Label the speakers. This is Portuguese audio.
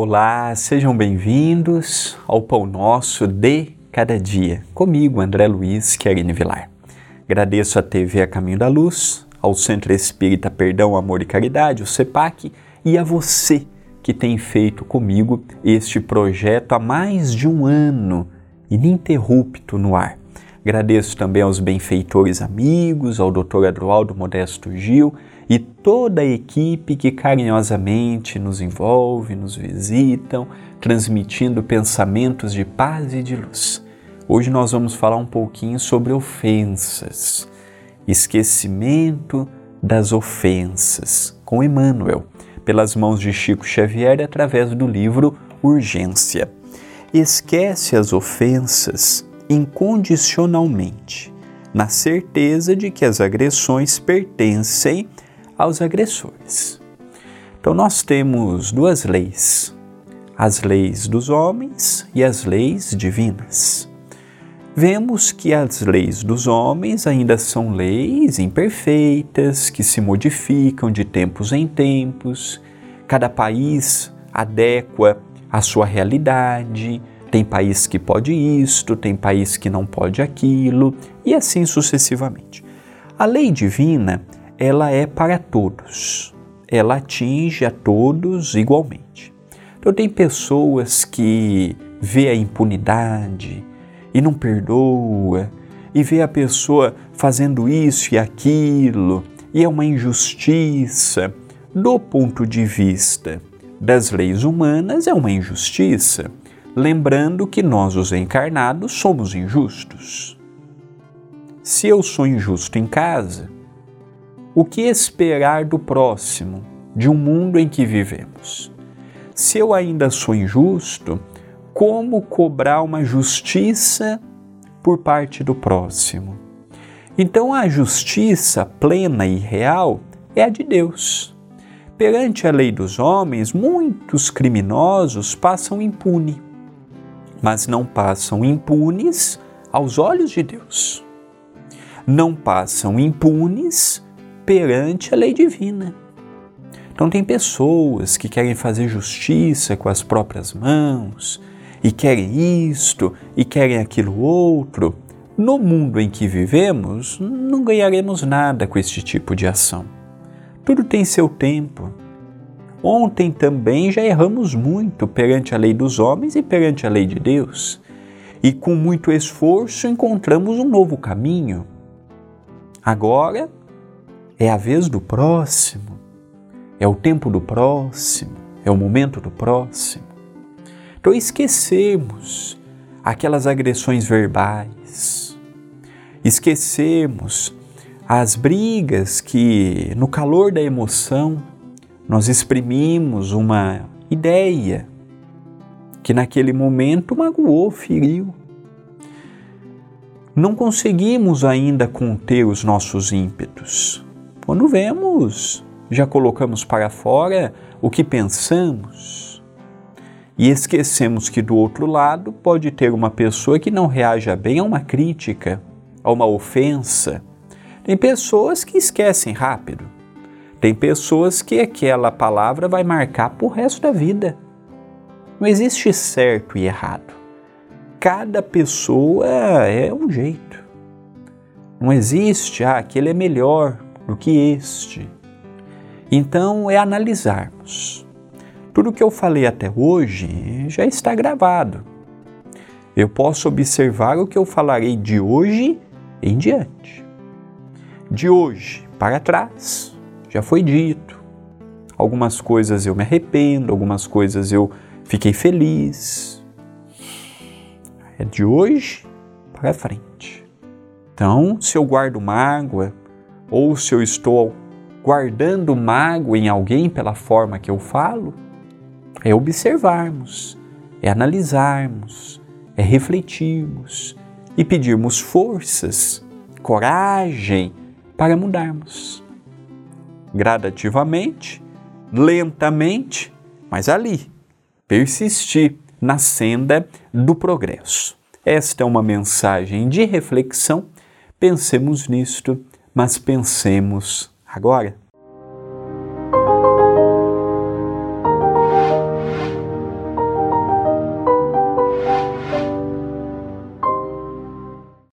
Speaker 1: Olá, sejam bem-vindos ao Pão Nosso de Cada Dia. Comigo, André Luiz Querine Vilar. Agradeço a TV A Caminho da Luz, ao Centro Espírita Perdão, Amor e Caridade, o CEPAC, e a você que tem feito comigo este projeto há mais de um ano, ininterrupto no ar. Agradeço também aos benfeitores amigos, ao Dr. Adroaldo Modesto Gil e toda a equipe que carinhosamente nos envolve, nos visitam, transmitindo pensamentos de paz e de luz. Hoje nós vamos falar um pouquinho sobre ofensas, esquecimento das ofensas, com Emmanuel, pelas mãos de Chico Xavier através do livro Urgência. Esquece as ofensas incondicionalmente, na certeza de que as agressões pertencem aos agressores. Então, nós temos duas leis: as leis dos homens e as leis divinas. Vemos que as leis dos homens ainda são leis imperfeitas, que se modificam de tempos em tempos, cada país adequa a sua realidade, tem país que pode isto, tem país que não pode aquilo, e assim sucessivamente. A lei divina, ela é para todos. Ela atinge a todos igualmente. Então tem pessoas que vê a impunidade e não perdoa, e vê a pessoa fazendo isso e aquilo, e é uma injustiça. Do ponto de vista das leis humanas, é uma injustiça lembrando que nós, os encarnados, somos injustos. Se eu sou injusto em casa, o que esperar do próximo, de um mundo em que vivemos? Se eu ainda sou injusto, como cobrar uma justiça por parte do próximo? Então, a justiça plena e real é a de Deus. Perante a lei dos homens, muitos criminosos passam impunes mas não passam impunes aos olhos de Deus. Não passam impunes perante a lei divina. Então, tem pessoas que querem fazer justiça com as próprias mãos e querem isto e querem aquilo outro. No mundo em que vivemos, não ganharemos nada com este tipo de ação. Tudo tem seu tempo. Ontem também já erramos muito perante a lei dos homens e perante a lei de Deus. E com muito esforço encontramos um novo caminho. Agora é a vez do próximo, é o tempo do próximo, é o momento do próximo. Então esquecemos aquelas agressões verbais, esquecemos as brigas que, no calor da emoção, nós exprimimos uma ideia que naquele momento magoou, feriu. Não conseguimos ainda conter os nossos ímpetos. Quando vemos, já colocamos para fora o que pensamos e esquecemos que do outro lado pode ter uma pessoa que não reaja bem a uma crítica, a uma ofensa. Tem pessoas que esquecem rápido. Tem pessoas que aquela palavra vai marcar por resto da vida. Não existe certo e errado. Cada pessoa é um jeito. Não existe, ah, aquele é melhor do que este. Então é analisarmos. Tudo que eu falei até hoje já está gravado. Eu posso observar o que eu falarei de hoje em diante. De hoje para trás, já foi dito. Algumas coisas eu me arrependo, algumas coisas eu fiquei feliz. É de hoje para frente. Então, se eu guardo mágoa ou se eu estou guardando mágoa em alguém pela forma que eu falo, é observarmos, é analisarmos, é refletirmos e pedirmos forças, coragem para mudarmos gradativamente, lentamente, mas ali, persistir na senda do progresso. Esta é uma mensagem de reflexão. Pensemos nisto, mas pensemos agora.